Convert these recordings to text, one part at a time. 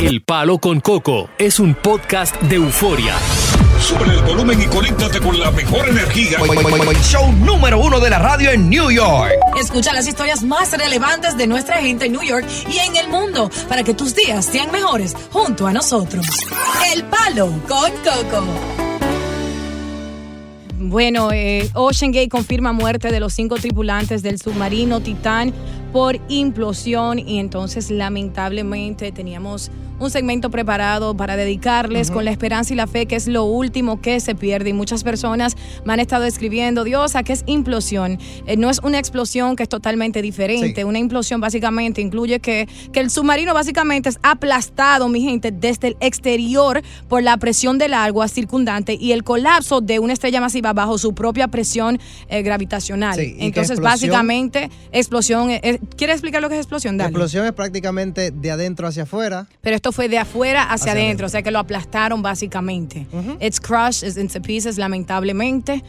El Palo con Coco es un podcast de euforia. Sube el volumen y conéctate con la mejor energía. Show número uno de la radio en New York. Escucha las historias más relevantes de nuestra gente en New York y en el mundo para que tus días sean mejores junto a nosotros. El Palo con Coco. Bueno, eh, Ocean Gate confirma muerte de los cinco tripulantes del submarino Titán por implosión y entonces lamentablemente teníamos un segmento preparado para dedicarles con la esperanza y la fe que es lo último que se pierde y muchas personas me han estado escribiendo, Diosa, ¿qué es implosión? Eh, no es una explosión que es totalmente diferente, una implosión básicamente incluye que, que el submarino básicamente es aplastado, mi gente, desde el exterior por la presión del agua circundante y el colapso de una estrella masiva bajo su propia presión eh, gravitacional. Sí, Entonces, explosión- básicamente, explosión. eh, ¿Quieres explicar lo que es explosión? Dale. explosión es prácticamente de adentro hacia afuera. Pero esto fue de afuera hacia, Hacia adentro, adentro. o sea que lo aplastaron básicamente. It's crushed, it's into pieces, lamentablemente.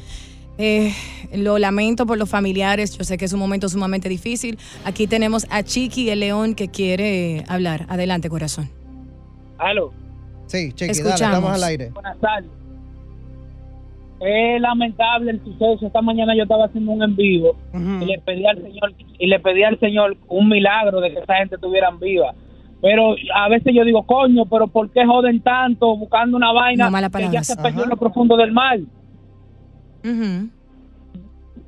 Eh, lo lamento por los familiares, yo sé que es un momento sumamente difícil. Aquí tenemos a Chiqui, el león, que quiere hablar. Adelante, corazón. Aló. Sí, Chiqui, Escuchamos. dale, estamos al aire. Buenas tardes. Es lamentable el suceso. Esta mañana yo estaba haciendo un en vivo y le pedí al señor y le pedí al señor un milagro de que esa gente estuvieran viva. Pero a veces yo digo, coño, pero ¿por qué joden tanto buscando una vaina No, que ya se perdió en lo profundo del mar? Ujú.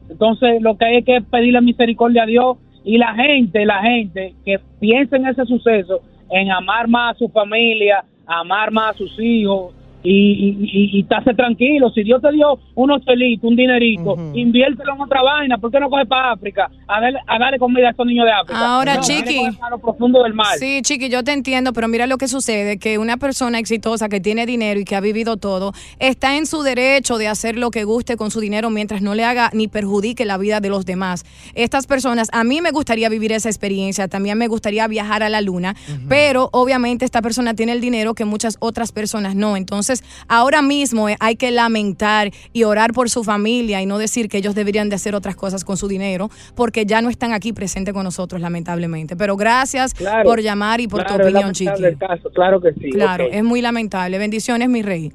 Entonces, lo que hay que pedirle misericordia a Dios y la gente, la gente que piense en ese suceso, en amar más a su familia, amar más a sus hijos y, y, y, tranquilo. Si Dios te dio unos chelitos, un dinerito, inviértelo en otra vaina. ¿Por qué no coge para África a darle, a darle comida a estos niños de África? Ahora, No, Chiqui. profundo del mar. Sí, Chiqui, yo te entiendo, pero mira lo que sucede, que una persona exitosa que tiene dinero y que ha vivido todo, está en su derecho de hacer lo que guste con su dinero mientras no le haga ni perjudique la vida de los demás. Estas personas, a mí me gustaría vivir esa experiencia, también me gustaría viajar a la luna, pero obviamente esta persona tiene el dinero que muchas otras personas no. Entonces, ahora mismo eh, hay que lamentar y orar por su familia y no decir que ellos deberían de hacer otras cosas con su dinero, porque ya no están aquí presentes con nosotros, lamentablemente. Pero gracias Claro, por llamar y por claro, tu opinión, Chiqui. caso, claro que sí. Claro, es muy lamentable. Bendiciones, mi rey.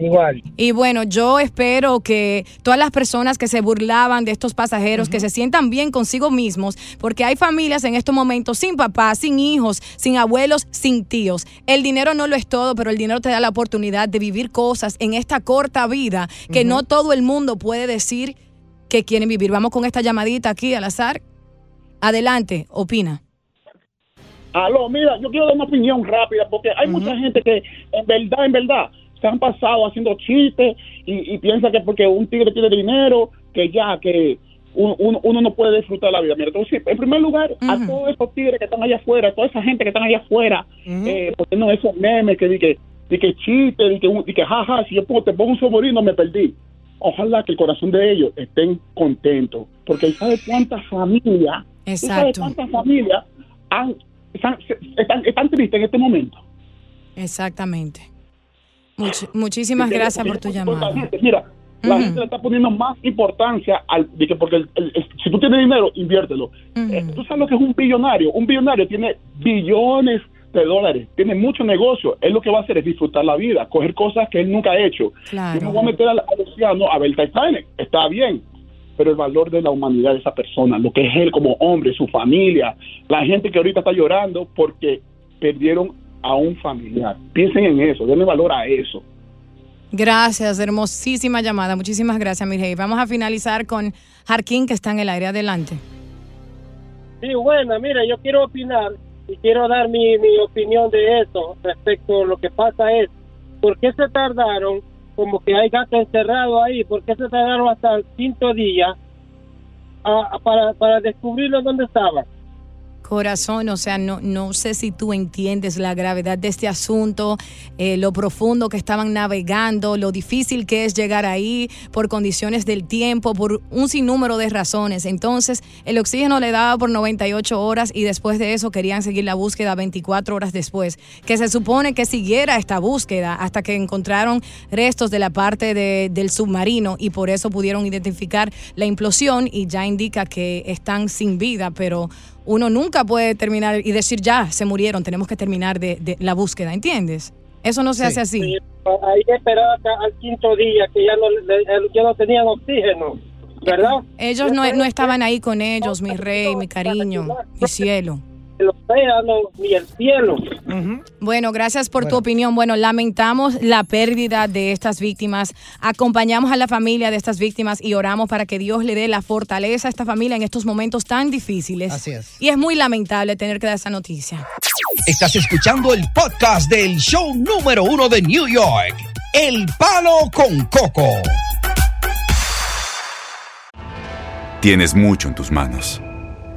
Igual. Y bueno, yo espero que todas las personas que se burlaban de estos pasajeros, que se sientan bien consigo mismos, porque hay familias en estos momentos sin papás, sin hijos, sin abuelos, sin tíos. El dinero no lo es todo, pero el dinero te da la oportunidad de vivir cosas en esta corta vida que no todo el mundo puede decir que quieren vivir. Vamos con esta llamadita aquí al azar. Adelante, opina. Aló, mira, yo quiero dar una opinión rápida porque hay mucha gente que en verdad, en verdad, se han pasado haciendo chistes y, y piensa que porque un tigre tiene dinero, que ya, que un- un- uno no puede disfrutar la vida. Mira, entonces, en primer lugar, a todos esos tigres que están allá afuera, a toda esa gente que están allá afuera, eh, poniendo esos memes que di que, que chiste, di que, di que jaja, si yo te pongo un soborino me perdí. Ojalá que el corazón de ellos estén contentos, porque ¿sabes cuántas familias, sabes cuántas familias han- están, están tristes en este momento? Exactamente. Much- muchísimas gracias por tu llamada. Mira, la gente le está poniendo más importancia al de que porque el- el- el- si tú tienes dinero, inviértelo. Eh, tú sabes lo que es un billonario. Un billonario tiene billones de dólares, tiene mucho negocio. Él lo que va a hacer es disfrutar la vida, coger cosas que él nunca ha hecho. Claro. Yo me voy a meter al, al océano a ver Titanic, está bien. Pero el valor de la humanidad de esa persona, lo que es él como hombre, su familia, la gente que ahorita está llorando porque perdieron a un familiar. Piensen en eso, denle valor a eso. Gracias, hermosísima llamada. Muchísimas gracias, Mirhey. Vamos a finalizar con Jarquín, que está en el aire. Adelante. Sí, bueno, mira, yo quiero opinar y quiero dar mi, mi opinión de eso respecto a lo que pasa es, ¿por qué se tardaron, como que hay gato encerrado ahí, por qué se tardaron hasta el quinto día a- a- para, para descubrirlo dónde estaba? Corazón, o sea, no, no sé si tú entiendes la gravedad de este asunto, eh, lo profundo que estaban navegando, lo difícil que es llegar ahí por condiciones del tiempo, por un sinnúmero de razones. Entonces, el oxígeno le daba por 98 horas y después de eso querían seguir la búsqueda 24 horas después, que se supone que siguiera esta búsqueda hasta que encontraron restos de la parte de- del submarino y por eso pudieron identificar la implosión y ya indica que están sin vida, pero uno nunca puede terminar y decir ya, se murieron, tenemos que terminar de, de la búsqueda, ¿entiendes? Eso no se hace así. Sí, ahí esperaba hasta al quinto día que ya no, le- ya no tenían oxígeno, ¿verdad? Ellos no, no estaban ahí con ellos, mi rey, mi cariño, mi cielo. El océano ni el cielo. Bueno, gracias por tu opinión. Bueno, lamentamos la pérdida de estas víctimas. Acompañamos a la familia de estas víctimas y oramos para que Dios le dé la fortaleza a esta familia en estos momentos tan difíciles. Así es. Y es muy lamentable tener que dar esa noticia. Estás escuchando el podcast del show número uno de New York, El Palo con Coco. Tienes mucho en tus manos.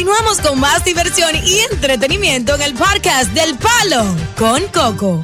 Continuamos con más diversión y entretenimiento en el podcast del Palo con Coco.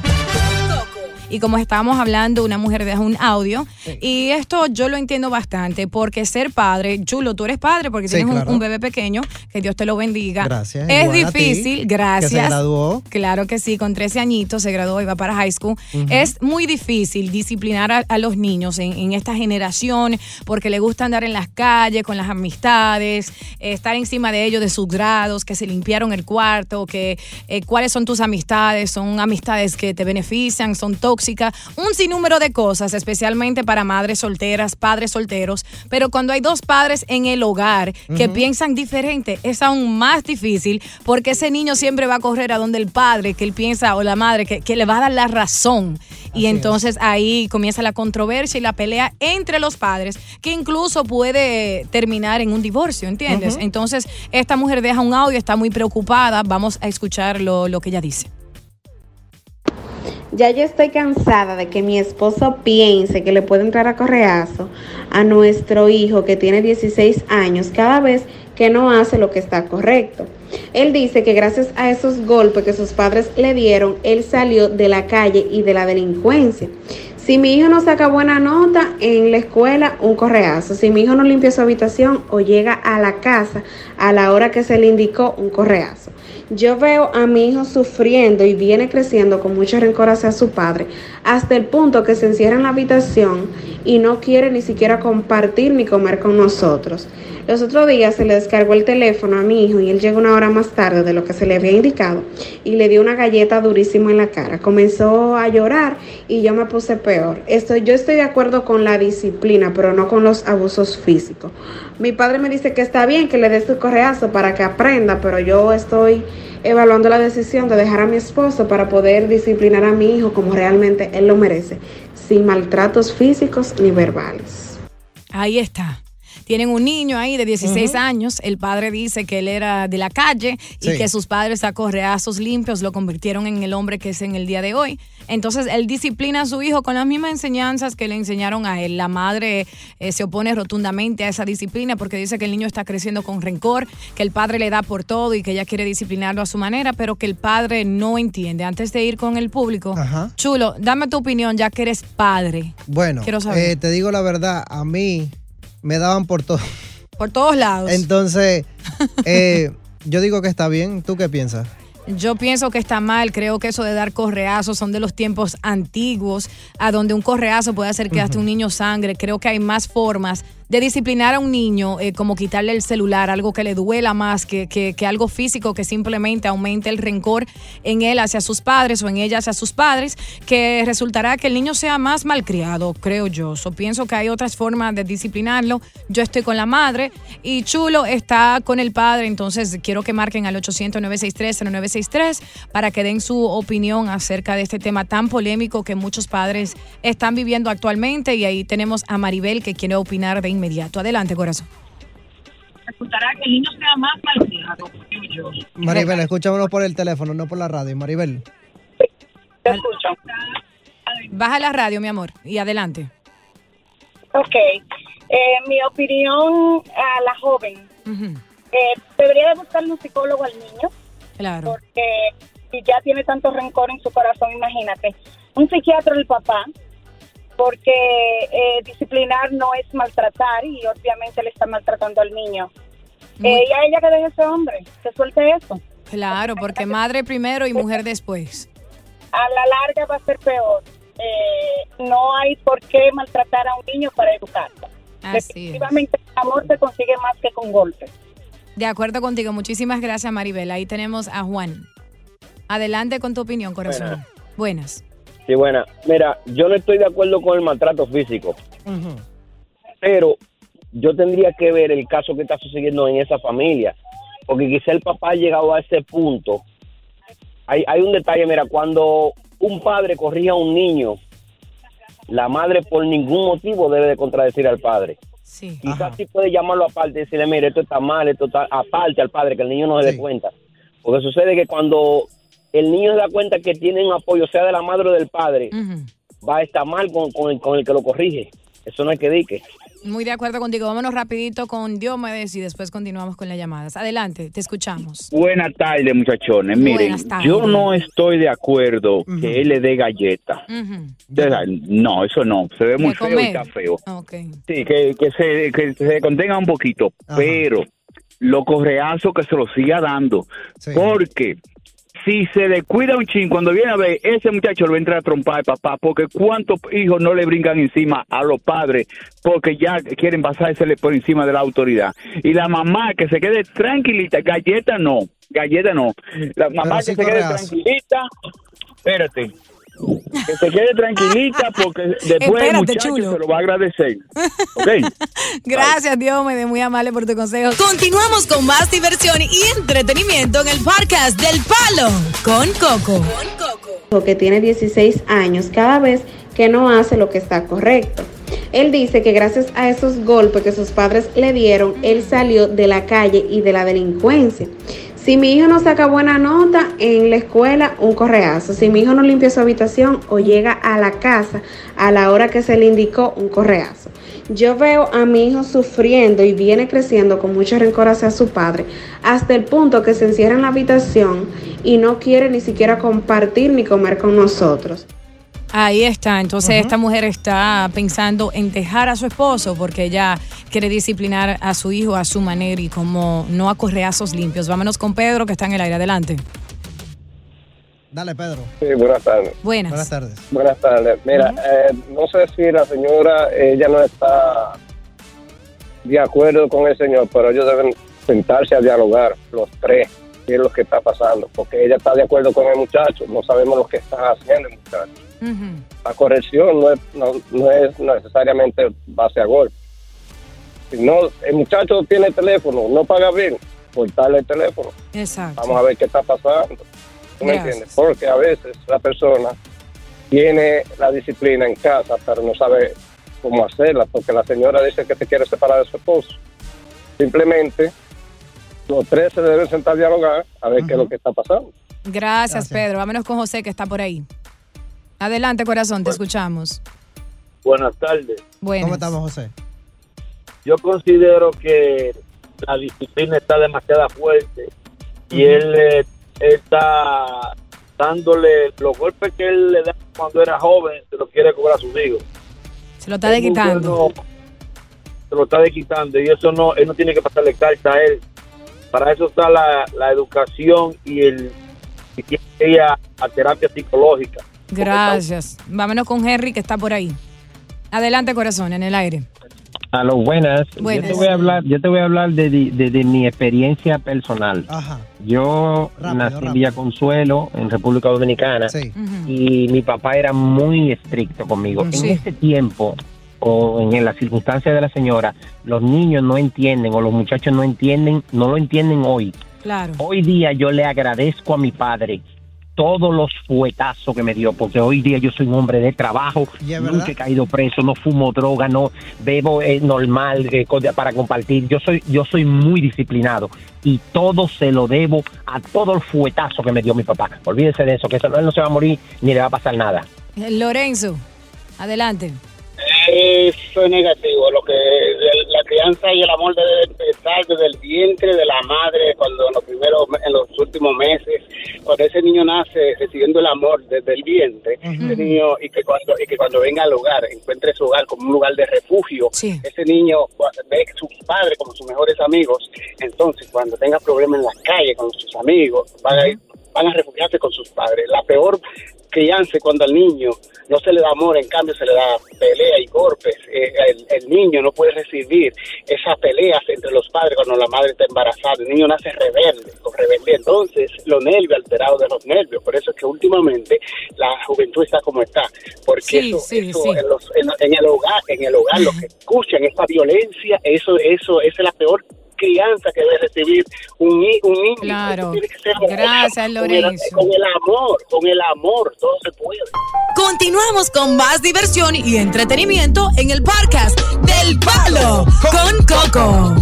Y como estábamos hablando, una mujer deja un audio. Y esto yo lo entiendo bastante, porque ser padre, Chulo, tú eres padre porque Sí, tienes un- claro. un, bebé pequeño, que Dios te lo bendiga. Gracias. Es ti, difícil, que gracias. se graduó. Claro que sí, con 13 añitos se graduó y va para high school. Es muy difícil disciplinar a, a los niños en, en esta generación porque le gusta andar en las calles con las amistades, eh, estar encima de ellos, de sus grados, que se limpiaron el cuarto, que eh, cuáles son tus amistades, son amistades que te benefician, son tóxicas tóxica, un sinnúmero de cosas, especialmente para madres solteras, padres solteros. Pero cuando hay dos padres en el hogar que piensan diferente, es aún más difícil porque ese niño siempre va a correr a donde el padre, que él piensa, o la madre, que, que le va a dar la razón. Y entonces ahí comienza la controversia y la pelea entre los padres, que incluso puede terminar en un divorcio, ¿entiendes? Entonces, esta mujer deja un audio, está muy preocupada. Vamos a escuchar lo, lo que ella dice. Ya yo estoy cansada de que mi esposo piense que le puede entrar a correazo a nuestro hijo que tiene 16 años cada vez que no hace lo que está correcto. Él dice que gracias a esos golpes que sus padres le dieron, él salió de la calle y de la delincuencia. Si mi hijo no saca buena nota en la escuela, un correazo. Si mi hijo no limpia su habitación o llega a la casa a la hora que se le indicó, un correazo. Yo veo a mi hijo sufriendo y viene creciendo con mucho rencor hacia su padre, hasta el punto que se encierra en la habitación y no quiere ni siquiera compartir ni comer con nosotros. Los otros días se le descargó el teléfono a mi hijo y él llegó una hora más tarde de lo que se le había indicado y le dio una galleta durísima en la cara. Comenzó a llorar y yo me puse peor. Estoy, yo estoy de acuerdo con la disciplina, pero no con los abusos físicos. Mi padre me dice que está bien que le dé su correazo para que aprenda, pero yo estoy evaluando la decisión de dejar a mi esposo para poder disciplinar a mi hijo como realmente él lo merece, sin maltratos físicos ni verbales. Ahí está. Tienen un niño ahí de 16 Ujú. años. El padre dice que él era de la calle y Sí. que sus padres a correazos limpios lo convirtieron en el hombre que es en el día de hoy. Entonces él disciplina a su hijo con las mismas enseñanzas que le enseñaron a él. La madre eh, se opone rotundamente a esa disciplina porque dice que el niño está creciendo con rencor, que el padre le da por todo y que ella quiere disciplinarlo a su manera, pero que el padre no entiende. Antes de ir con el público, Ajá. chulo, dame tu opinión ya que eres padre. Bueno, Quiero saber. eh, te digo la verdad, a mí me daban por todo. Por todos lados. Entonces, eh, yo digo que está bien. ¿Tú qué piensas? Yo pienso que está mal, creo que eso de dar correazos son de los tiempos antiguos, a donde un correazo puede hacer que hasta un niño sangre. Creo que hay más formas de disciplinar a un niño, eh, como quitarle el celular, algo que le duela más que, que- algo físico que simplemente aumente el rencor en él hacia sus padres o en ella hacia sus padres, que resultará que el niño sea más malcriado, creo yo. So, pienso que hay otras formas de disciplinarlo. Yo estoy con la madre y Chulo está con el padre, entonces quiero que marquen al 800-963-0963 para que den su opinión acerca de este tema tan polémico que muchos padres están viviendo actualmente y ahí tenemos a Maribel que quiere opinar de inmediato. Adelante, corazón. Resultará que el niño sea más malcriado. yo. Maribel, escúchamenos por el teléfono, no por la radio. Maribel. Baja la radio, mi amor, y adelante. Ok. Eh, mi opinión a la joven. eh, debería de buscarle un psicólogo al niño. Claro. Porque si ya tiene tanto rencor en su corazón, imagínate. Un psiquiatra del papá, porque eh, disciplinar no es maltratar y obviamente le está maltratando al niño. Eh, y a ella que deje ese hombre, que suelte eso. Claro, porque madre primero y mujer después. A la larga va a ser peor. Eh, no hay por qué maltratar a un niño para educarlo. Así es. Definitivamente el amor se consigue más que con golpes. De acuerdo contigo. Muchísimas gracias, Maribel. Ahí tenemos a Juan. Adelante con tu opinión, corazón. Buenas. Sí, buena. Mira, yo no estoy de acuerdo con el maltrato físico, pero yo tendría que ver el caso que está sucediendo en esa familia, porque quizá el papá ha llegado a ese punto. Hay, hay un detalle, mira, cuando un padre corrige a un niño, la madre por ningún motivo debe de contradecir al padre. Sí. Quizás sí puede llamarlo aparte y decirle, mire, esto está mal, esto está aparte al padre, que el niño no se dé cuenta. Porque sucede que cuando el niño se da cuenta que tiene un apoyo, sea de la madre o del padre, va a estar mal con, con el, con el que lo corrige. Eso no hay que dique. Muy de acuerdo contigo. Vámonos rapidito con Diomedes y después continuamos con las llamadas. Adelante, te escuchamos. Buenas tardes, muchachones. Miren, tardes. yo no estoy de acuerdo que él le dé galleta. De No, eso no. Se ve muy feo y está feo. Sí, que, que, se, que se contenga un poquito. Pero lo correazo que se lo siga dando. Porque si se descuida un chin, cuando viene a ver, ese muchacho lo va a entrar a trompar, papá. Porque cuántos hijos no le brincan encima a los padres porque ya quieren pasársele por encima de la autoridad. Y la mamá que se quede tranquilita, galleta no, galleta no. La mamá que se quede tranquilita, espérate. Que se quede tranquilita porque después el Espérate, muchacho chulo. se lo va a agradecer. ¿Ok? Gracias, Dios me muy amable por tu consejo. Continuamos con más diversión y entretenimiento en el podcast del Palo con Coco. hijo que tiene 16 años cada vez que no hace lo que está correcto. Él dice que gracias a esos golpes que sus padres le dieron, él salió de la calle y de la delincuencia. Si mi hijo no saca buena nota en la escuela, un correazo. Si mi hijo no limpia su habitación o llega a la casa a la hora que se le indicó, un correazo. Yo veo a mi hijo sufriendo y viene creciendo con mucho rencor hacia su padre, hasta el punto que se encierra en la habitación y no quiere ni siquiera compartir ni comer con nosotros. Ahí está, entonces esta mujer está pensando en dejar a su esposo porque ella quiere disciplinar a su hijo a su manera y como no a correazos limpios. Vámonos con Pedro que está en el aire. Adelante. Dale, Pedro. Sí, buenas tardes. Buenas. Buenas tardes. Buenas tardes. Mira, eh, no sé si la señora, ella no está de acuerdo con el señor, pero ellos deben sentarse a dialogar, los tres, qué es lo que está pasando, porque ella está de acuerdo con el muchacho, no sabemos lo que está haciendo el muchacho. La corrección no es, no, no es necesariamente base a golpe. Si no, el muchacho tiene teléfono, no paga bien, cortarle el teléfono. Exacto. Vamos a ver qué está pasando. ¿Tú me Gracias. entiendes? Porque a veces la persona tiene la disciplina en casa, pero no sabe cómo hacerla, porque la señora dice que se quiere separar de su esposo. Simplemente los tres se deben sentar a dialogar a ver qué es lo que está pasando. Gracias, Pedro. Vámonos con José que está por ahí. Adelante, corazón, te escuchamos. Buenas tardes. Buenas. ¿Cómo estamos, José? Yo considero que la disciplina está demasiado fuerte y él eh, está dándole los golpes que él le da cuando era joven, se lo quiere cobrar a sus hijos. Se lo está quitando. bueno, se lo está quitando y eso no, él no tiene que pasarle carta a él. Para eso está la, la educación y el y tiene que ir a, a terapia psicológica. Gracias. Vámonos con Henry que está por ahí. Adelante, corazón, en el aire. A los buenas. Buenas. Yo te voy a hablar, yo te voy a hablar de, de- de mi experiencia personal. Ajá. Yo Rápido, nací rápido. en Villa Consuelo, en República Dominicana, Sí. y mi papá era muy estricto conmigo. Sí. En ese tiempo, o en las circunstancias de la señora, los niños no entienden o los muchachos no entienden, no lo entienden hoy. Claro. Hoy día yo le agradezco a mi padre todos los fuetazos que me dio, porque hoy día yo soy un hombre de trabajo, ¿Y es nunca verdad? he caído preso, no fumo droga, no bebo eh, normal eh, para compartir. Yo soy, yo soy muy disciplinado y todo se lo debo a todo el fuetazo que me dio mi papá. Olvídese de eso, que eso, él no se va a morir ni le va a pasar nada. Eh, Lorenzo, adelante. Eso es negativo. Lo que crianza y el amor debe empezar desde el vientre de la madre, cuando en los primeros, en los últimos meses, cuando ese niño nace recibiendo el amor desde el vientre, ese niño y que cuando y que cuando venga al hogar encuentre su hogar como un lugar de refugio, ese niño ve a sus padres como sus mejores amigos, entonces cuando tenga problemas en la calle con sus amigos, van a ir van a refugiarse con sus padres. La peor crianza es cuando al niño no se le da amor, en cambio se le da pelea y golpes. Eh, el, el niño no puede recibir esas peleas entre los padres cuando la madre está embarazada. El niño nace rebelde, con rebeldía. Entonces, los nervios alterados de los nervios. Por eso es que últimamente la juventud está como está. Porque Sí, eso, sí, eso sí. En, los- en- en el hogar, en el hogar, lo que escuchan, esa violencia, eso, eso, esa es la peor crianza que debe recibir un, un niño. Claro. Tiene que ser Gracias, con el- Lorenzo. Con el amor, con el amor, todo se puede. Continuamos con más diversión y entretenimiento en el podcast del Palo con Coco.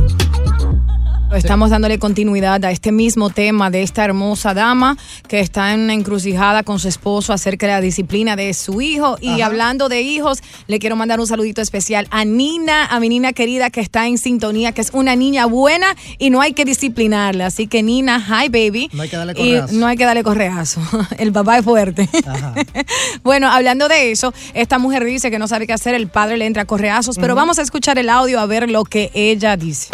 Estamos dándole continuidad a este mismo tema de esta hermosa dama que está en una encrucijada con su esposo acerca de la disciplina de su hijo. Y hablando de hijos, le quiero mandar un saludito especial a Nina, a mi Nina querida que está en sintonía, que es una niña buena y no hay que disciplinarla. Así que Nina, hi baby. No hay que darle Y correazo. no hay que darle correazo. El papá es fuerte. bueno, hablando de eso, esta mujer dice que no sabe qué hacer, el padre le entra a correazos, pero vamos a escuchar el audio a ver lo que ella dice.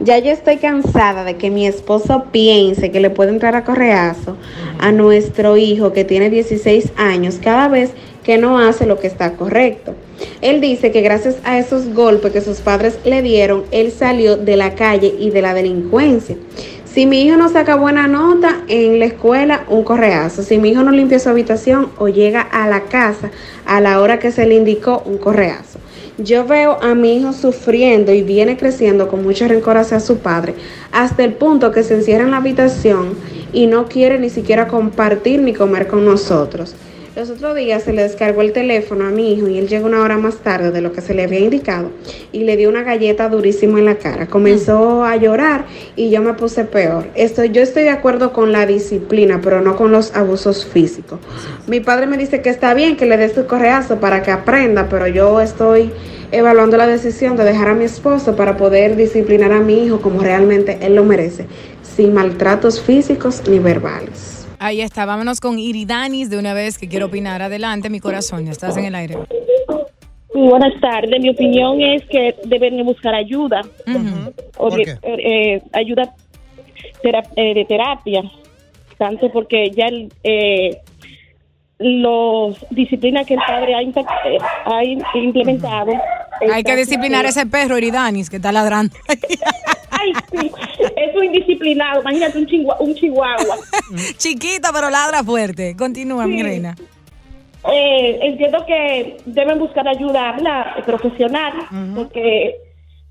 Ya yo estoy cansada de que mi esposo piense que le puede entrar a correazo a nuestro hijo que tiene 16 años cada vez que no hace lo que está correcto. Él dice que gracias a esos golpes que sus padres le dieron, él salió de la calle y de la delincuencia. Si mi hijo no saca buena nota en la escuela, un correazo. Si mi hijo no limpia su habitación o llega a la casa a la hora que se le indicó, un correazo. Yo veo a mi hijo sufriendo y viene creciendo con mucho rencor hacia su padre, hasta el punto que se encierra en la habitación y no quiere ni siquiera compartir ni comer con nosotros. Los otros días se le descargó el teléfono a mi hijo y él llegó una hora más tarde de lo que se le había indicado y le dio una galleta durísima en la cara. Comenzó a llorar y yo me puse peor. Esto, yo estoy de acuerdo con la disciplina, pero no con los abusos físicos. Mi padre me dice que está bien que le dé su correazo para que aprenda, pero yo estoy evaluando la decisión de dejar a mi esposo para poder disciplinar a mi hijo como realmente él lo merece, sin maltratos físicos ni verbales. Ahí está, vámonos con Iridanis de una vez que quiero opinar. Adelante, mi corazón, estás en el aire. Muy buenas tardes. Mi opinión es que deben de buscar ayuda. O ¿Por de- qué? eh, ayuda eh, de terapia. Tanto porque ya el, eh, los disciplinas que el padre ha, eh, ha implementado. Hay que disciplinar a ese perro, Iridanis, que está ladrando. Ay, sí. Es un indisciplinado. Imagínate un, chingua- un chihuahua. Chiquita, pero ladra fuerte. Continúa, mi reina. Eh, entiendo que deben buscar ayuda ¿verdad? profesional porque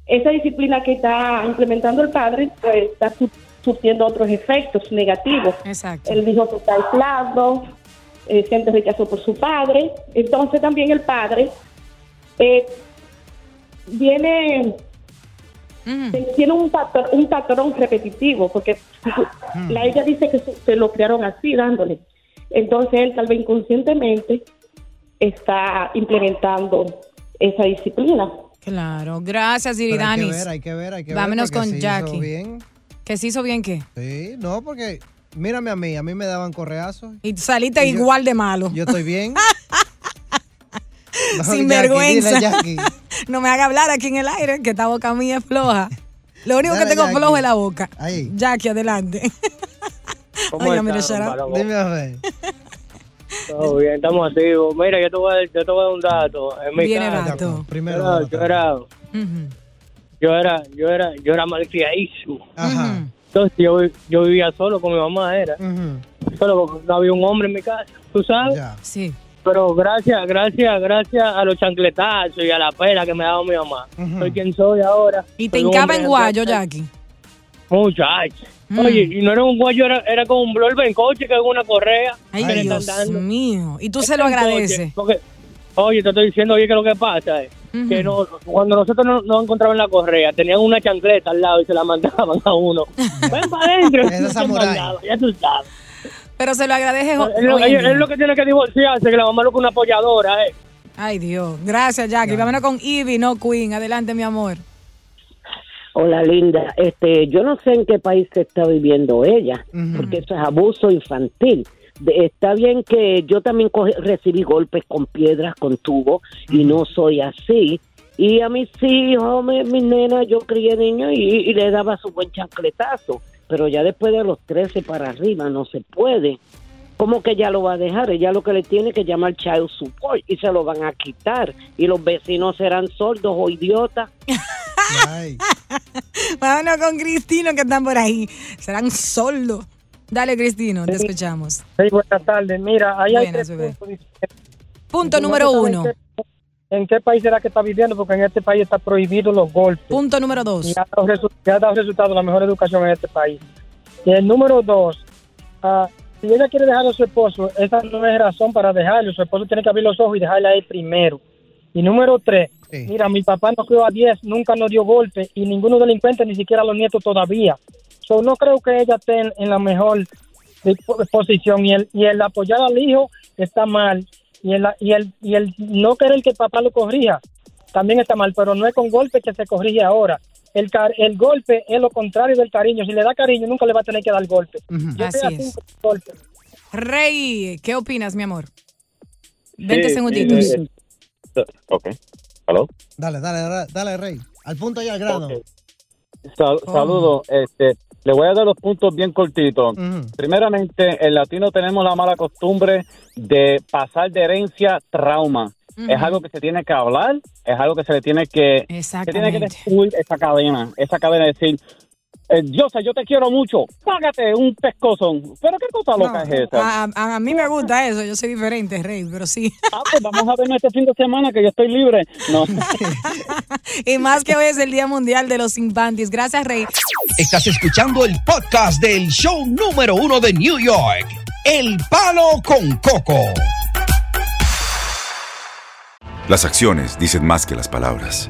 esa disciplina que está implementando el padre pues, está su- surtiendo otros efectos negativos. Exacto. El hijo se está aislando, eh, siente rechazo por su padre. Entonces también el padre eh, viene eh, tiene un patrón, un patrón repetitivo porque la ella dice que se, se lo crearon así dándole. Entonces él tal vez inconscientemente está implementando esa disciplina. Claro, gracias, Pero hay que Iridanis. ver, hay que ver, hay que ver. Vámonos con Jackie. bien. ¿Que se hizo bien qué? Sí, no, porque mírame a mí, a mí me daban correazos. Y saliste Y yo- igual de malo. Yo estoy bien. No, Sin Jackie, vergüenza. dile, no me haga hablar aquí en el aire, que esta boca mía es floja. Lo único Dale, que tengo Jackie. flojo es la boca. Ahí. Jackie, adelante. ¿Cómo. Paloma? Dime a ver. Todo bien, estamos activos. Mira, yo te voy a, yo te voy a dar un dato. En mi Viene casa, dato. Primero. yo, era- yo era, yo era, yo era, yo era malcriadísimo. Ajá. Entonces yo, yo vivía solo con mi mamá, era. Solo porque no había un hombre en mi casa, ¿tú sabes? Sí. Pero gracias, gracias, gracias a los chancletazos y a la pena que me daba mi mamá. Soy quien soy ahora. Y te hombre en guayo. Jackie. Muchacho. Mm. Oye, y no era un guayo, era, era como un blur en coche que es una correa. Ay, Dios mío. Y tú Es se lo coche, agradeces. porque, oye, te estoy diciendo, oye, que lo que pasa es que no, cuando nosotros nos no encontraban la correa, tenían una chancleta al lado y se la mandaban a uno. Ven para adentro. No Ya tú sabes. Pero se lo agradeces. ho- Es lo, es- lo que tiene que divorciarse, que la mamá lo que una apoyadora, ¿eh? Ay, Dios. Gracias, Jackie. Vámonos con Ivy, no Queen. Adelante, mi amor. Hola linda, este, yo no sé en qué país se está viviendo ella, porque eso es abuso infantil. De- está bien que yo también coge- recibí golpes con piedras, con tubo, y no soy así. Y a mis hijos, mi, mi nena, yo crié niño y, y le daba su buen chancletazo, pero ya después de los 13 para arriba no se puede. ¿Cómo que ella lo va a dejar? Ella lo que le tiene que llamar child support y se lo van a quitar. Y los vecinos serán sordos o idiotas. Vámonos con Cristino, que están por ahí. Serán soldos. Dale, Cristino, te escuchamos. Sí, buenas tardes. Mira, ahí hay Buenas, tres bebé. puntos. Punto número uno. En qué, país será que está viviendo? Porque en este país está prohibido los golpes. Punto número dos. Y ha dado, resu- y ha dado resultado la mejor educación en este país. Y el número dos, ah, si ella quiere dejar a su esposo, esa no es razón para dejarlo. Su esposo tiene que abrir los ojos y dejarle a él primero. Y número tres, mira, mi papá nos crió a 10, nunca nos dio golpe y ninguno delincuente, ni siquiera los nietos todavía. So, no creo que ella esté en, en la mejor dispo- posición y el, y el apoyar al hijo está mal y el, y el, y el no querer que el papá lo corrija también está mal, pero no es con golpe que se corrige ahora. El, car- el golpe es lo contrario del cariño. Si le da cariño, nunca le va a tener que dar golpe. Así es. golpe. Rey, ¿qué opinas, mi amor? 20 Sí, segunditos. eh, eh, ok. ¿Aló? Dale, dale, dale, dale, Rey. Al punto y al grano. Sal- Saludos. Este, le voy a dar los puntos bien cortitos. Primeramente, el latino tenemos la mala costumbre de pasar de herencia trauma. Es algo que se tiene que hablar, es algo que se le tiene que, se tiene que destruir esa cadena, esa cadena de decir, Eh, Diosa, yo te quiero mucho. Págate un pescozo. ¿Pero qué cosa loca es esa? A, a- a mí me gusta eso, yo soy diferente, Rey, pero sí. Ah, pues vamos a vernos este fin de semana que yo estoy libre. No. y más que hoy es el Día Mundial de los Infantis. Gracias, Rey. Estás escuchando el podcast del show número uno de New York, El Palo con Coco. Las acciones dicen más que las palabras.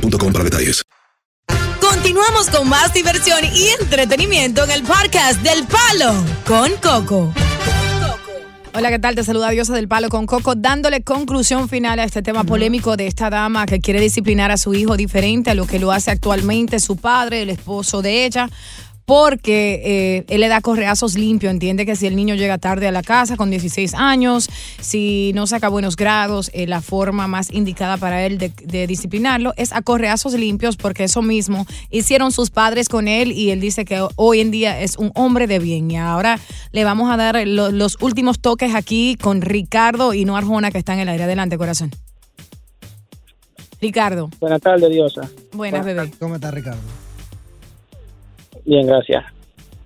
boostmobile.com para detalles. Continuamos con más diversión y entretenimiento en el podcast del Palo con Coco. Hola, ¿qué tal? Te saluda Diosa del Palo con Coco, dándole conclusión final a este tema polémico de esta dama que quiere disciplinar a su hijo diferente a lo que lo hace actualmente su padre, el esposo de ella. Porque eh, él le da correazos limpios, entiende que si el niño llega tarde a la casa con 16 años, si no saca buenos grados, eh, la forma más indicada para él de, de disciplinarlo es a correazos limpios, porque eso mismo hicieron sus padres con él y él dice que hoy en día es un hombre de bien. Y ahora le vamos a dar lo- los últimos toques aquí con Ricardo y no Arjona que está en el aire. Adelante, corazón. Ricardo, Buenas tardes, Diosa. buenas, bebé. ¿Cómo está Ricardo? Bien, gracias.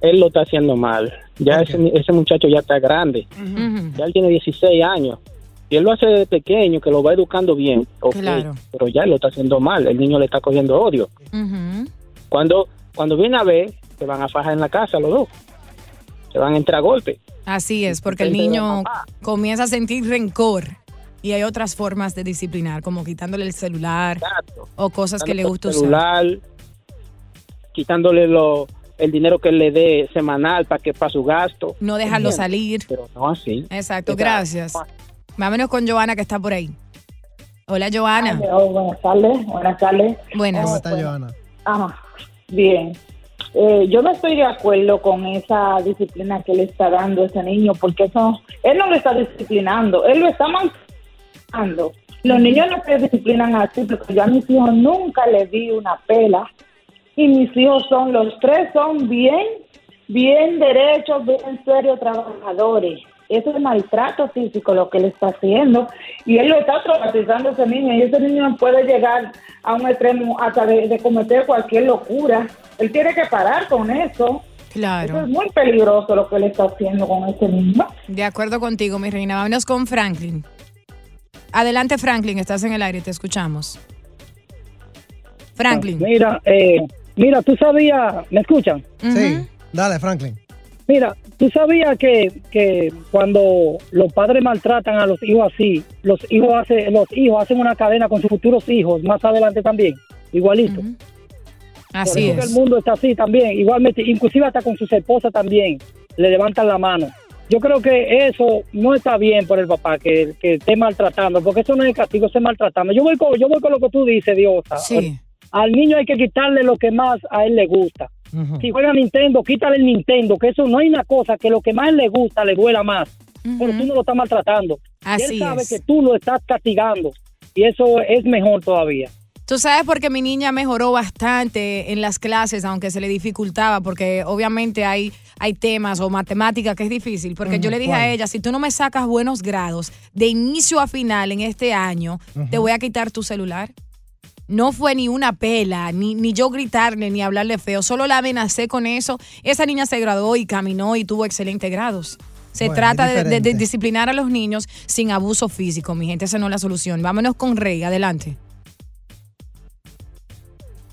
Él lo está haciendo mal. Ya ese, ese muchacho ya está grande. Ya él tiene 16 años. Y él lo hace de pequeño, que lo va educando bien. Claro. Pero ya lo está haciendo mal. El niño le está cogiendo odio. Cuando, cuando viene a ver, se van a fajar en la casa los dos. Se van a entrar a golpe. Así es, porque el niño comienza a sentir rencor y hay otras formas de disciplinar, como quitándole el celular o cosas que le gusta el usar. celular, quitándole lo, el dinero que él le dé semanal para que para su gasto. No dejarlo salir. Pero no así. Exacto, gracias. Vámonos con Joana que está por ahí. Hola, Joana. Oh, buenas tardes, buenas tardes. Buenas. Oh, está, bueno. Joana? Ajá, bien. Eh, yo no estoy de acuerdo con esa disciplina que le está dando ese niño, porque eso, él no lo está disciplinando, él lo está maltratando. Los niños no se disciplinan así, porque yo a mis hijos nunca les di una pela, y mis hijos son, los tres son bien, bien derechos, bien serios trabajadores. Eso es maltrato físico lo que él está haciendo y él lo está traumatizando a ese niño y ese niño puede llegar a un extremo hasta de, de cometer cualquier locura. Él tiene que parar con eso. Claro. Eso es muy peligroso lo que él está haciendo con ese niño. De acuerdo contigo, mi reina. Vámonos con Franklin. Adelante, Franklin, estás en el aire, te escuchamos. Franklin. Mira, eh, mira, tú sabías, ¿me escuchan? Sí, dale, Franklin. Mira, tú sabías que, que cuando los padres maltratan a los hijos así, los hijos hace, los hijos hacen una cadena con sus futuros hijos más adelante también, igualito. Así Por eso que es. el mundo está así también, igualmente, inclusive hasta con sus esposas también, le levantan la mano. Yo creo que eso no está bien por el papá, que, que esté maltratando, porque eso no es castigo, eso es maltratando. Yo voy con, yo voy con lo que tú dices, Dios. Sí. Al niño hay que quitarle lo que más a él le gusta. Si juega Nintendo, quítale el Nintendo, que eso no hay una cosa que lo que más le gusta le duela más. Pero tú no lo estás maltratando. Y Así él sabe es. que tú lo estás castigando. Y eso es mejor todavía. Tú sabes porque mi niña mejoró bastante en las clases, aunque se le dificultaba, porque obviamente hay, hay temas o matemática que es difícil. Porque yo le dije a ella, si tú no me sacas buenos grados de inicio a final en este año, te voy a quitar tu celular. No fue ni una pela, ni, ni yo gritarle, ni hablarle feo. Solo la amenacé con eso. Esa niña se graduó y caminó y tuvo excelentes grados. Se Bueno, trata de, de- de diferente. disciplinar a los niños sin abuso físico, mi gente. Esa no es la solución. Vámonos con Rey, adelante.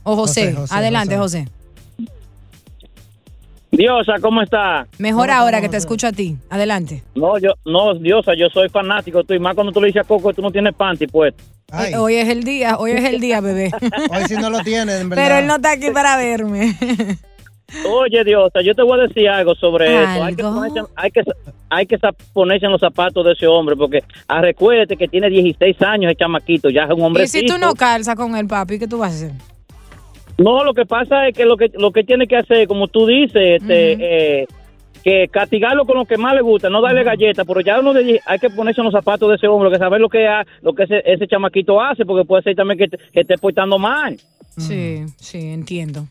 O José, José, José, adelante, José. Diosa, ¿cómo está? Mejor ahora que te escucho a ti. Adelante. No, yo, no, Diosa, yo soy fanático, tú, y más cuando tú le dices a Coco que tú no tienes panty puesto. Eh, Hoy es el día, hoy es el día, bebé. Hoy sí no lo tiene, en verdad. Pero él no está aquí para verme. Oye, Diosa, yo te voy a decir algo sobre eso. Hay que, ¿Algo? ponerse, hay, que, hay que ponerse en los zapatos de ese hombre, porque ah, recuérdate que tiene 16 años el chamaquito, ya es un hombre Y si tú no calzas con el papi, ¿qué tú vas a hacer? No, lo que pasa es que lo que lo que tiene que hacer, como tú dices, este, eh, que castigarlo con lo que más le gusta, no darle galletas, pero ya uno de- hay que ponerse en los zapatos de ese hombre, que saber lo que ha- lo que ese, ese chamaquito hace, porque puede ser también que, te- que esté portando mal. Sí, sí, entiendo.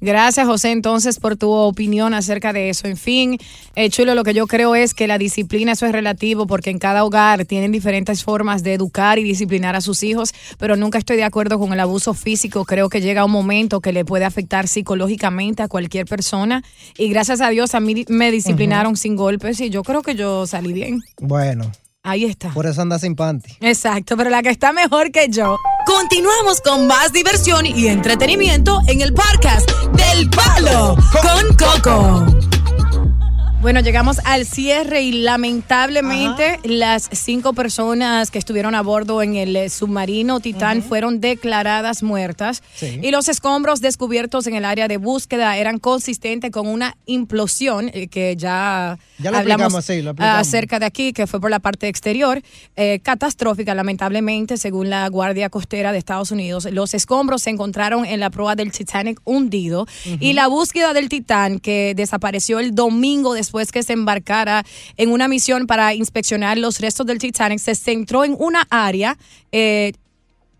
Gracias, José, entonces, por tu opinión acerca de eso. En fin, eh, Chulo, lo que yo creo es que la disciplina, eso es relativo, porque en cada hogar tienen diferentes formas de educar y disciplinar a sus hijos, pero nunca estoy de acuerdo con el abuso físico. Creo que llega un momento que le puede afectar psicológicamente a cualquier persona. Y gracias a Dios, a mí me disciplinaron sin golpes y yo creo que yo salí bien. Bueno. Ahí está. Por eso anda sin panty. Exacto, pero la que está mejor que yo. Continuamos con más diversión y entretenimiento en el podcast del Palo con Coco. Bueno, llegamos al cierre y lamentablemente las cinco personas que estuvieron a bordo en el eh, submarino Titán fueron declaradas muertas. Sí. y los escombros descubiertos en el área de búsqueda eran consistentes con una implosión eh, que ya, Ya lo hablamos sí, lo acerca de aquí, que fue por la parte exterior, eh, catastrófica lamentablemente según la Guardia Costera de Estados Unidos. Los escombros se encontraron en la proa del Titanic hundido y la búsqueda del Titán que desapareció el domingo después que se embarcara en una misión para inspeccionar los restos del Titanic se centró en una área eh,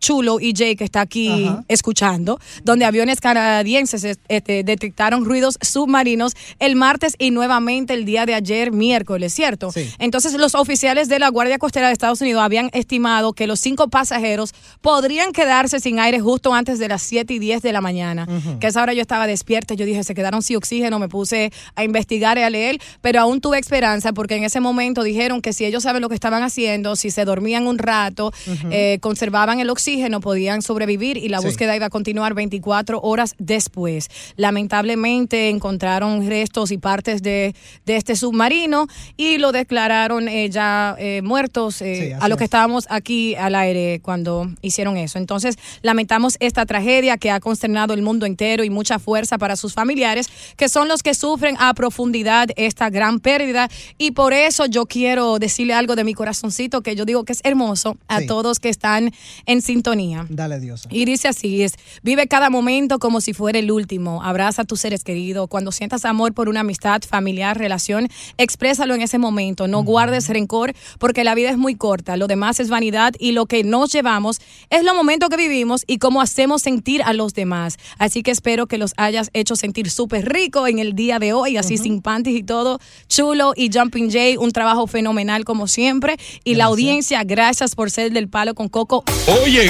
Chulo y Jay, que está aquí Ajá. escuchando, donde aviones canadienses este, detectaron ruidos submarinos el martes y nuevamente el día de ayer, miércoles, ¿cierto? Entonces, los oficiales de la Guardia Costera de Estados Unidos habían estimado que los cinco pasajeros podrían quedarse sin aire justo antes de las 7 y 10 de la mañana. Que a esa hora yo estaba despierta, yo dije, se quedaron sin oxígeno, me puse a investigar y a leer, pero aún tuve esperanza porque en ese momento dijeron que si ellos saben lo que estaban haciendo, si se dormían un rato, eh, conservaban el oxígeno, podían sobrevivir y la Sí. búsqueda iba a continuar 24 horas después. Lamentablemente encontraron restos y partes de, de este submarino y lo declararon eh, ya eh, muertos eh, Sí, a así lo que es. estábamos aquí al aire cuando hicieron eso. Entonces, lamentamos esta tragedia que ha consternado el mundo entero y mucha fuerza para sus familiares, que son los que sufren a profundidad esta gran pérdida. Y por eso yo quiero decirle algo de mi corazoncito que yo digo que es hermoso a Sí. todos que están en sintonía. Dale, Dios. Y dice así, es, vive cada momento como si fuera el último, abraza a tus seres queridos, cuando sientas amor por una amistad, familiar, relación, exprésalo en ese momento, no guardes rencor porque la vida es muy corta, lo demás es vanidad y lo que nos llevamos es lo momento que vivimos y cómo hacemos sentir a los demás. Así que espero que los hayas hecho sentir súper rico en el día de hoy, así sin panties y todo, chulo y Jumping Jay, un trabajo fenomenal como siempre. Y la audiencia, gracias por ser del palo con Coco. Oye,